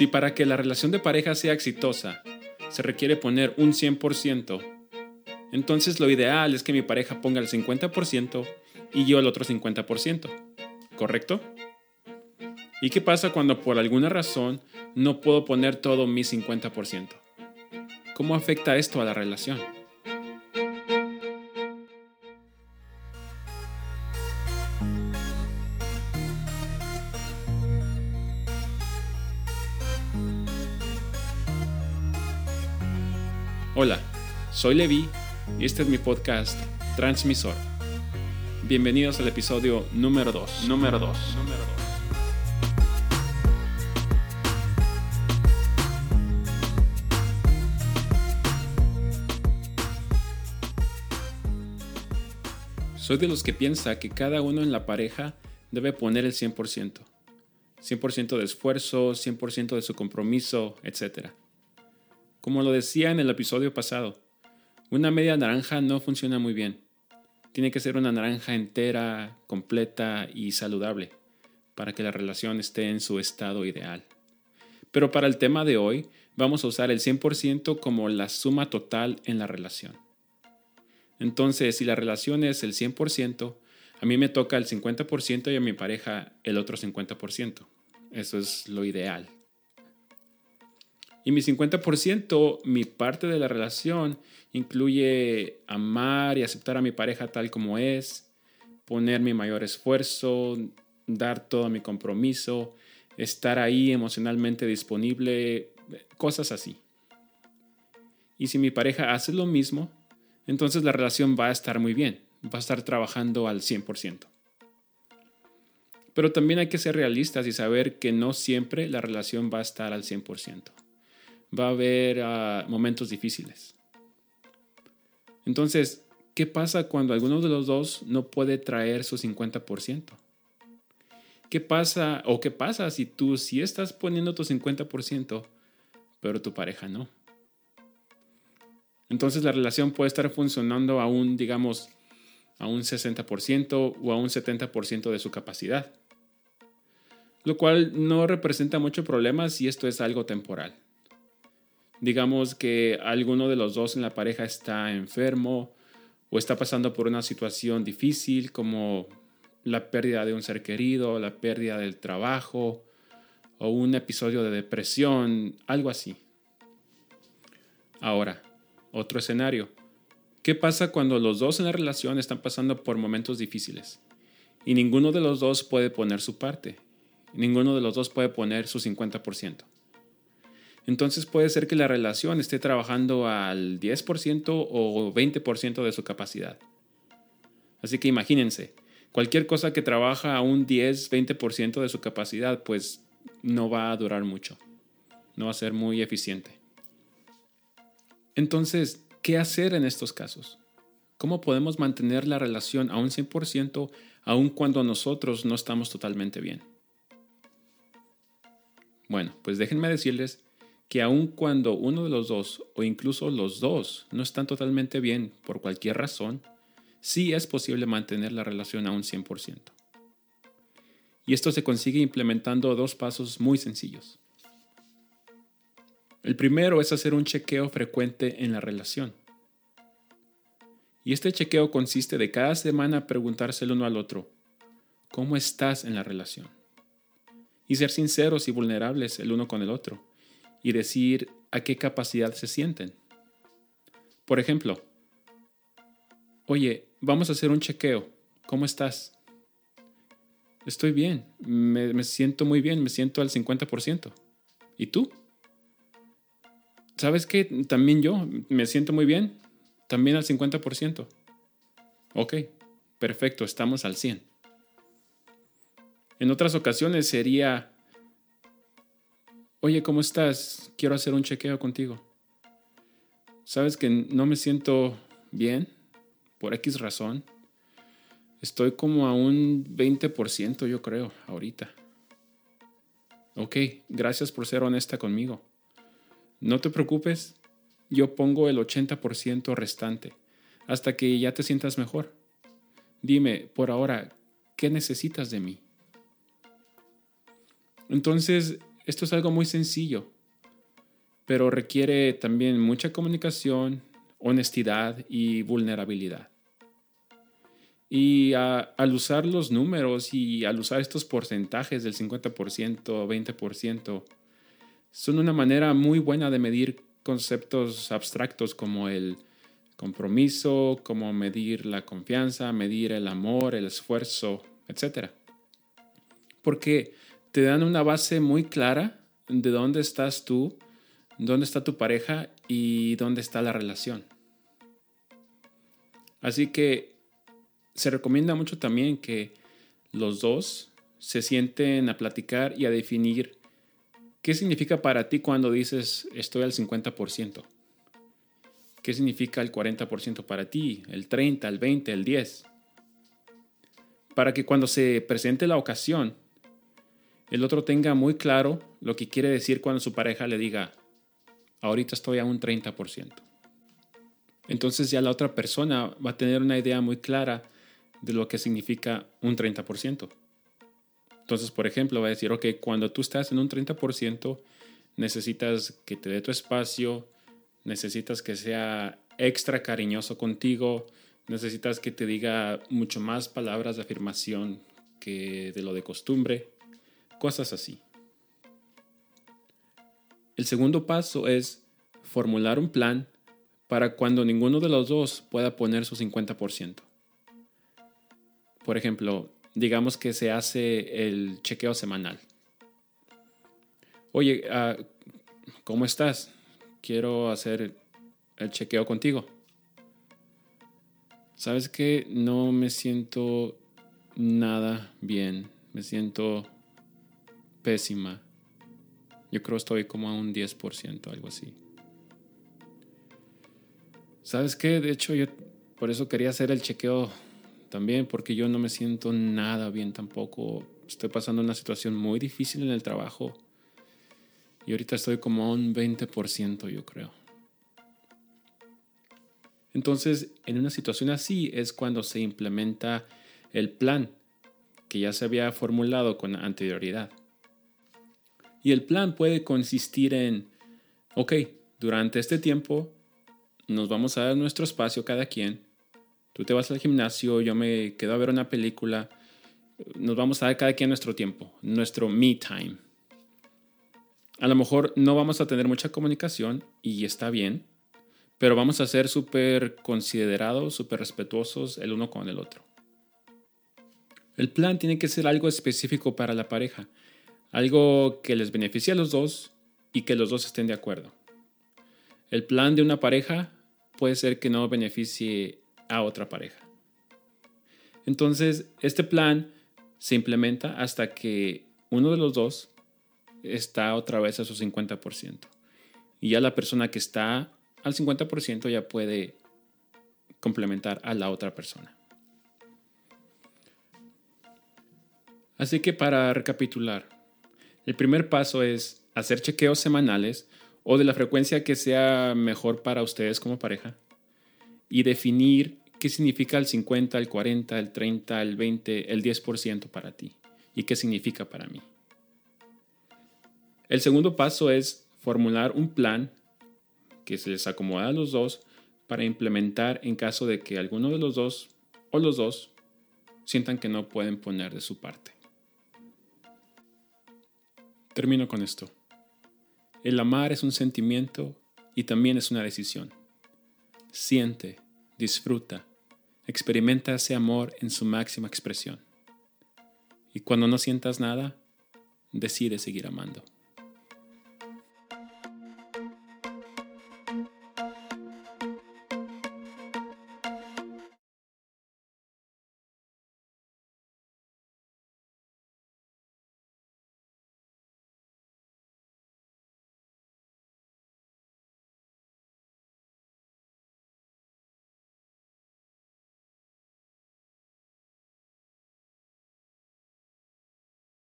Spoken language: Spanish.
Si para que la relación de pareja sea exitosa se requiere poner un 100%, entonces lo ideal es que mi pareja ponga el 50% y yo el otro 50%. ¿Correcto? ¿Y qué pasa cuando por alguna razón no puedo poner todo mi 50%? ¿Cómo afecta esto a la relación? Hola, soy Levi y este es mi podcast Transmisor. Bienvenidos al episodio número 2. Número 2. Número 2. Soy de los que piensa que cada uno en la pareja debe poner el 100%. 100% de esfuerzo, 100% de su compromiso, etc. Como lo decía en el episodio pasado, una media naranja no funciona muy bien. Tiene que ser una naranja entera, completa y saludable para que la relación esté en su estado ideal. Pero para el tema de hoy, vamos a usar el 100% como la suma total en la relación. Entonces, si la relación es el 100%, a mí me toca el 50% y a mi pareja el otro 50%. Eso es lo ideal. Y mi 50%, mi parte de la relación, incluye amar y aceptar a mi pareja tal como es, poner mi mayor esfuerzo, dar todo mi compromiso, estar ahí emocionalmente disponible, cosas así. Y si mi pareja hace lo mismo, entonces la relación va a estar muy bien, va a estar trabajando al 100%. Pero también hay que ser realistas y saber que no siempre la relación va a estar al 100% va a haber ah, momentos difíciles. Entonces, ¿qué pasa cuando alguno de los dos no puede traer su 50%? ¿Qué pasa o qué pasa si tú sí estás poniendo tu 50%, pero tu pareja no? Entonces la relación puede estar funcionando a un, digamos, a un 60% o a un 70% de su capacidad. Lo cual no representa mucho problema si esto es algo temporal digamos que alguno de los dos en la pareja está enfermo o está pasando por una situación difícil como la pérdida de un ser querido, la pérdida del trabajo o un episodio de depresión, algo así. Ahora, otro escenario. ¿Qué pasa cuando los dos en la relación están pasando por momentos difíciles y ninguno de los dos puede poner su parte? Ninguno de los dos puede poner su 50% entonces puede ser que la relación esté trabajando al 10% o 20% de su capacidad. Así que imagínense, cualquier cosa que trabaja a un 10-20% de su capacidad, pues no va a durar mucho, no va a ser muy eficiente. Entonces, ¿qué hacer en estos casos? ¿Cómo podemos mantener la relación a un 100% aun cuando nosotros no estamos totalmente bien? Bueno, pues déjenme decirles que aun cuando uno de los dos o incluso los dos no están totalmente bien por cualquier razón, sí es posible mantener la relación a un 100%. Y esto se consigue implementando dos pasos muy sencillos. El primero es hacer un chequeo frecuente en la relación. Y este chequeo consiste de cada semana preguntarse el uno al otro, ¿cómo estás en la relación? Y ser sinceros y vulnerables el uno con el otro y decir a qué capacidad se sienten. Por ejemplo, oye, vamos a hacer un chequeo. ¿Cómo estás? Estoy bien, me, siento muy bien, me siento al 50%. ¿Y tú? ¿Sabes qué? También yo me siento muy bien, también al 50%. Ok, perfecto, estamos al 100. En otras ocasiones sería, oye, ¿cómo estás? Quiero hacer un chequeo contigo. Sabes que no me siento bien por X razón. Estoy como a un 20% yo creo ahorita. Ok, gracias por ser honesta conmigo. No te preocupes, yo pongo el 80% restante hasta que ya te sientas mejor. Dime, por ahora, ¿qué necesitas de mí? Entonces, esto es algo muy sencillo, pero requiere también mucha comunicación, honestidad y vulnerabilidad. Y al usar los números y al usar estos porcentajes del 50%, 20%, son una manera muy buena de medir conceptos abstractos como el compromiso, como medir la confianza, medir el amor, el esfuerzo, etc. Porque te dan una base muy clara de dónde estás tú, dónde está tu pareja y dónde está la relación. Así que se recomienda mucho también que los dos se sienten a platicar y a definir qué significa para ti cuando dices estoy al 50%. ¿Qué significa el 40% para ti? ¿El 30, el 20, el 10? Para que cuando se presente la ocasión, el otro tenga muy claro lo que quiere decir cuando su pareja le diga, ahorita estoy a un 30%. Entonces ya la otra persona va a tener una idea muy clara de lo que significa un 30%. Entonces, por ejemplo, va a decir, ok, cuando tú estás en un 30%, necesitas que te dé tu espacio, necesitas que sea extra cariñoso contigo, necesitas que te diga mucho más palabras de afirmación que de lo de costumbre, cosas así. El segundo paso es formular un plan para cuando ninguno de los dos pueda poner su 50%. Por ejemplo, digamos que se hace el chequeo semanal. Oye, ah, ¿cómo estás? quiero hacer el chequeo contigo. ¿Sabes que No me siento nada bien. Me siento pésima. Yo creo estoy como a un 10%, algo así. ¿Sabes qué? De hecho, yo por eso quería hacer el chequeo también, porque yo no me siento nada bien tampoco. Estoy pasando una situación muy difícil en el trabajo y ahorita estoy como a un 20%, yo creo. Entonces, en una situación así es cuando se implementa el plan que ya se había formulado con anterioridad. Y el plan puede consistir en, ok, durante este tiempo nos vamos a dar nuestro espacio cada quien. Tú te vas al gimnasio, yo me quedo a ver una película. Nos vamos a dar cada quien nuestro tiempo, nuestro me time a lo mejor no vamos a tener mucha comunicación y está bien, pero vamos a ser súper considerados, súper respetuosos el uno con el otro. El plan tiene que ser algo específico para la pareja, algo que les beneficie a los dos y que los dos estén de acuerdo. El plan de una pareja puede ser que no beneficie a otra pareja. Entonces, este plan se implementa hasta que uno de los dos está otra vez a su 50%. Y ya la persona que está al 50% ya puede complementar a la otra persona. Así que para recapitular, el primer paso es hacer chequeos semanales o de la frecuencia que sea mejor para ustedes como pareja y definir qué significa el 50, el 40, el 30, el 20, el 10% para ti y qué significa para mí. El segundo paso es formular un plan que se les acomoda a los dos para implementar en caso de que alguno de los dos o los dos sientan que no pueden poner de su parte. Termino con esto. El amar es un sentimiento y también es una decisión. Siente, disfruta, experimenta ese amor en su máxima expresión. Y cuando no sientas nada, decide seguir amando.